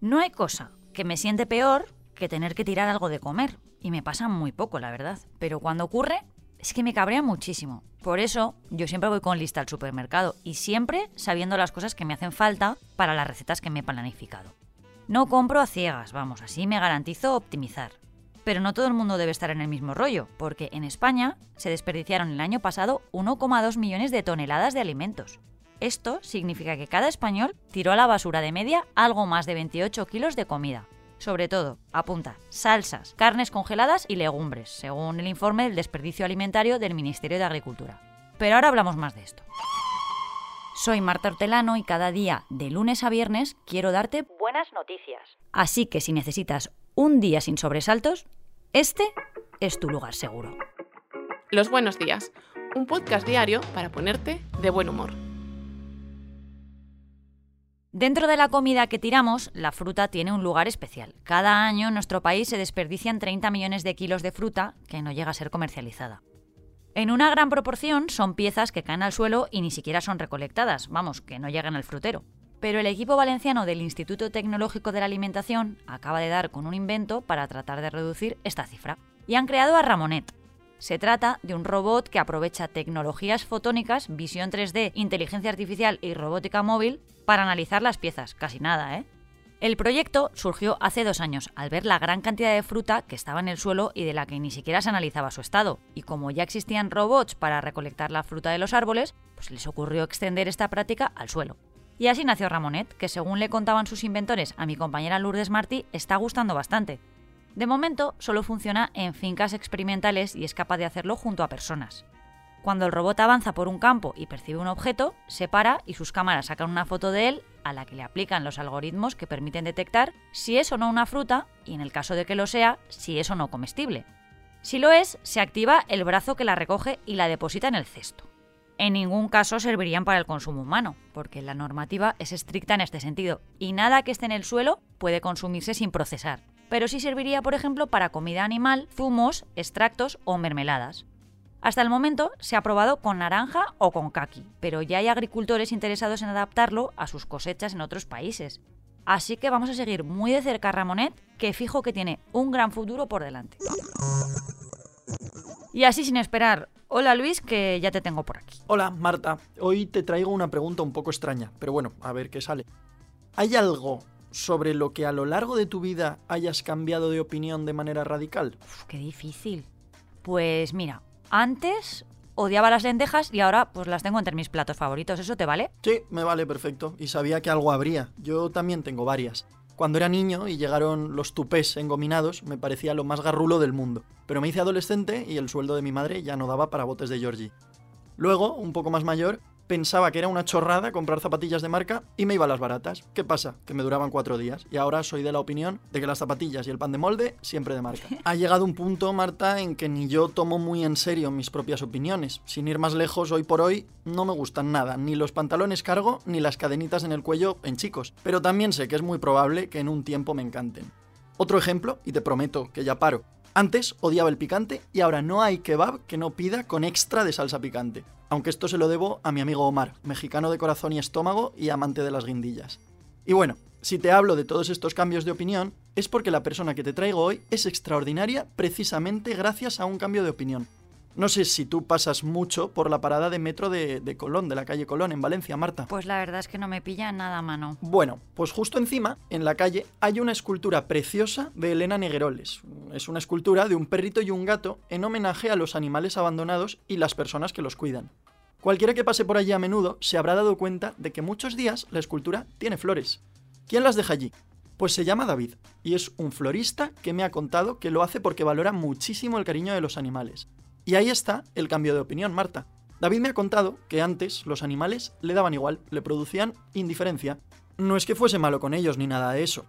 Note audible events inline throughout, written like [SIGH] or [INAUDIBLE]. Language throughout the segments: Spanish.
No hay cosa que me siente peor que tener que tirar algo de comer. Y me pasa muy poco, la verdad. Pero cuando ocurre, es que me cabrea muchísimo. Por eso yo siempre voy con lista al supermercado y siempre sabiendo las cosas que me hacen falta para las recetas que me he planificado. No compro a ciegas, vamos, así me garantizo optimizar. Pero no todo el mundo debe estar en el mismo rollo, porque en España se desperdiciaron el año pasado 1,2 millones de toneladas de alimentos. Esto significa que cada español tiró a la basura de media algo más de 28 kilos de comida. Sobre todo, apunta, salsas, carnes congeladas y legumbres, según el informe del desperdicio alimentario del Ministerio de Agricultura. Pero ahora hablamos más de esto. Soy Marta Hortelano y cada día, de lunes a viernes, quiero darte buenas noticias. Así que si necesitas un día sin sobresaltos, este es tu lugar seguro. Los buenos días, un podcast diario para ponerte de buen humor. Dentro de la comida que tiramos, la fruta tiene un lugar especial. Cada año en nuestro país se desperdician 30 millones de kilos de fruta que no llega a ser comercializada. En una gran proporción son piezas que caen al suelo y ni siquiera son recolectadas, vamos, que no llegan al frutero. Pero el equipo valenciano del Instituto Tecnológico de la Alimentación acaba de dar con un invento para tratar de reducir esta cifra. Y han creado a Ramonet, se trata de un robot que aprovecha tecnologías fotónicas, visión 3D, inteligencia artificial y robótica móvil para analizar las piezas. Casi nada, ¿eh? El proyecto surgió hace dos años al ver la gran cantidad de fruta que estaba en el suelo y de la que ni siquiera se analizaba su estado. Y como ya existían robots para recolectar la fruta de los árboles, pues les ocurrió extender esta práctica al suelo. Y así nació Ramonet, que según le contaban sus inventores a mi compañera Lourdes Martí, está gustando bastante. De momento, solo funciona en fincas experimentales y es capaz de hacerlo junto a personas. Cuando el robot avanza por un campo y percibe un objeto, se para y sus cámaras sacan una foto de él a la que le aplican los algoritmos que permiten detectar si es o no una fruta y, en el caso de que lo sea, si es o no comestible. Si lo es, se activa el brazo que la recoge y la deposita en el cesto. En ningún caso servirían para el consumo humano, porque la normativa es estricta en este sentido, y nada que esté en el suelo puede consumirse sin procesar pero sí serviría, por ejemplo, para comida animal, zumos, extractos o mermeladas. Hasta el momento se ha probado con naranja o con kaki, pero ya hay agricultores interesados en adaptarlo a sus cosechas en otros países. Así que vamos a seguir muy de cerca a Ramonet, que fijo que tiene un gran futuro por delante. Y así sin esperar, hola Luis, que ya te tengo por aquí. Hola Marta, hoy te traigo una pregunta un poco extraña, pero bueno, a ver qué sale. ¿Hay algo sobre lo que a lo largo de tu vida hayas cambiado de opinión de manera radical? Uf, qué difícil. Pues mira, antes odiaba las lentejas y ahora pues las tengo entre mis platos favoritos. ¿Eso te vale? Sí, me vale perfecto. Y sabía que algo habría. Yo también tengo varias. Cuando era niño y llegaron los tupés engominados, me parecía lo más garrulo del mundo. Pero me hice adolescente y el sueldo de mi madre ya no daba para botes de Georgie. Luego, un poco más mayor, pensaba que era una chorrada comprar zapatillas de marca y me iba a las baratas. ¿Qué pasa? Que me duraban cuatro días. Y ahora soy de la opinión de que las zapatillas y el pan de molde siempre de marca. [LAUGHS] Ha llegado un punto, Marta, en que ni yo tomo muy en serio mis propias opiniones. Sin ir más lejos, hoy por hoy no me gustan nada, ni los pantalones cargo ni las cadenitas en el cuello en chicos. Pero también sé que es muy probable que en un tiempo me encanten. Otro ejemplo, y te prometo que ya paro. Antes odiaba el picante y ahora no hay kebab que no pida con extra de salsa picante. Aunque esto se lo debo a mi amigo Omar, mexicano de corazón y estómago y amante de las guindillas. Y bueno, si te hablo de todos estos cambios de opinión, es porque la persona que te traigo hoy es extraordinaria precisamente gracias a un cambio de opinión. No sé si tú pasas mucho por la parada de metro de, Colón, de la calle Colón, en Valencia, Marta. Pues la verdad es que no me pilla nada a mano. Bueno, pues justo encima, en la calle, hay una escultura preciosa de Elena Negueroles. Es una escultura de un perrito y un gato en homenaje a los animales abandonados y las personas que los cuidan. Cualquiera que pase por allí a menudo se habrá dado cuenta de que muchos días la escultura tiene flores. ¿Quién las deja allí? Pues se llama David, y es un florista que me ha contado que lo hace porque valora muchísimo el cariño de los animales. Y ahí está el cambio de opinión, Marta. David me ha contado que antes los animales le daban igual, le producían indiferencia. No es que fuese malo con ellos ni nada de eso.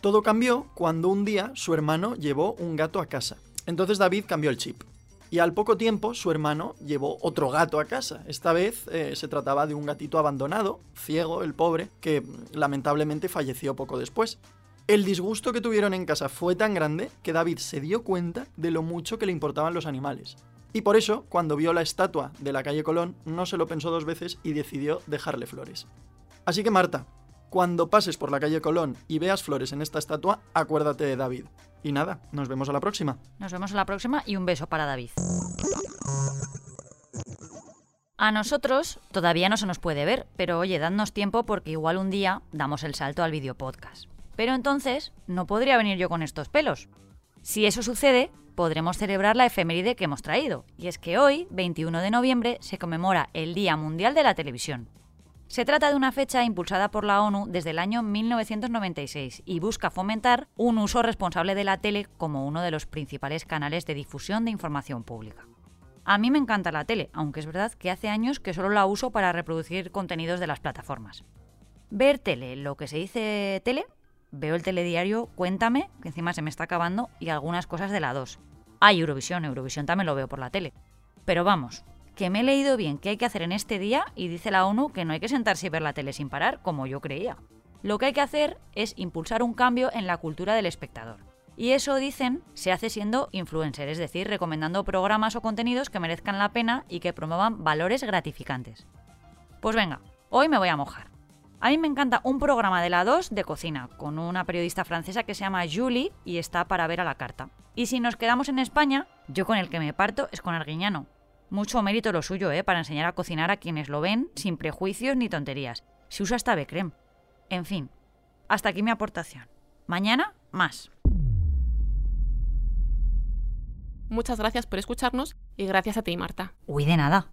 Todo cambió cuando un día su hermano llevó un gato a casa. Entonces David cambió el chip. Y al poco tiempo su hermano llevó otro gato a casa. Esta vez eh, se trataba de un gatito abandonado, ciego, el pobre, que lamentablemente falleció poco después. El disgusto que tuvieron en casa fue tan grande que David se dio cuenta de lo mucho que le importaban los animales. Y por eso, cuando vio la estatua de la calle Colón, no se lo pensó dos veces y decidió dejarle flores. Así que Marta, cuando pases por la calle Colón y veas flores en esta estatua, acuérdate de David. Y nada, nos vemos a la próxima. Nos vemos a la próxima y un beso para David. A nosotros todavía no se nos puede ver, pero oye, dadnos tiempo porque igual un día damos el salto al video podcast. Pero entonces no podría venir yo con estos pelos. Si eso sucede, podremos celebrar la efeméride que hemos traído, y es que hoy, 21 de noviembre, se conmemora el Día Mundial de la Televisión. Se trata de una fecha impulsada por la ONU desde el año 1996 y busca fomentar un uso responsable de la tele como uno de los principales canales de difusión de información pública. A mí me encanta la tele, aunque es verdad que hace años que solo la uso para reproducir contenidos de las plataformas. Ver tele, lo que se dice tele, veo el telediario Cuéntame, que encima se me está acabando, y algunas cosas de la 2. Hay Eurovisión, Eurovisión también lo veo por la tele. Pero vamos, que me he leído bien qué hay que hacer en este día y dice la ONU que no hay que sentarse y ver la tele sin parar, como yo creía. Lo que hay que hacer es impulsar un cambio en la cultura del espectador. Y eso, dicen, se hace siendo influencer, es decir, recomendando programas o contenidos que merezcan la pena y que promuevan valores gratificantes. Pues venga, hoy me voy a mojar. A mí me encanta un programa de la 2 de cocina, con una periodista francesa que se llama Julie y está para ver a la carta. Y si nos quedamos en España, yo con el que me parto es con Arguiñano. Mucho mérito lo suyo, ¿eh? Para enseñar a cocinar a quienes lo ven sin prejuicios ni tonterías. Se usa hasta Becrem. En fin, hasta aquí mi aportación. Mañana, más. Muchas gracias por escucharnos y gracias a ti, Marta. Uy, de nada.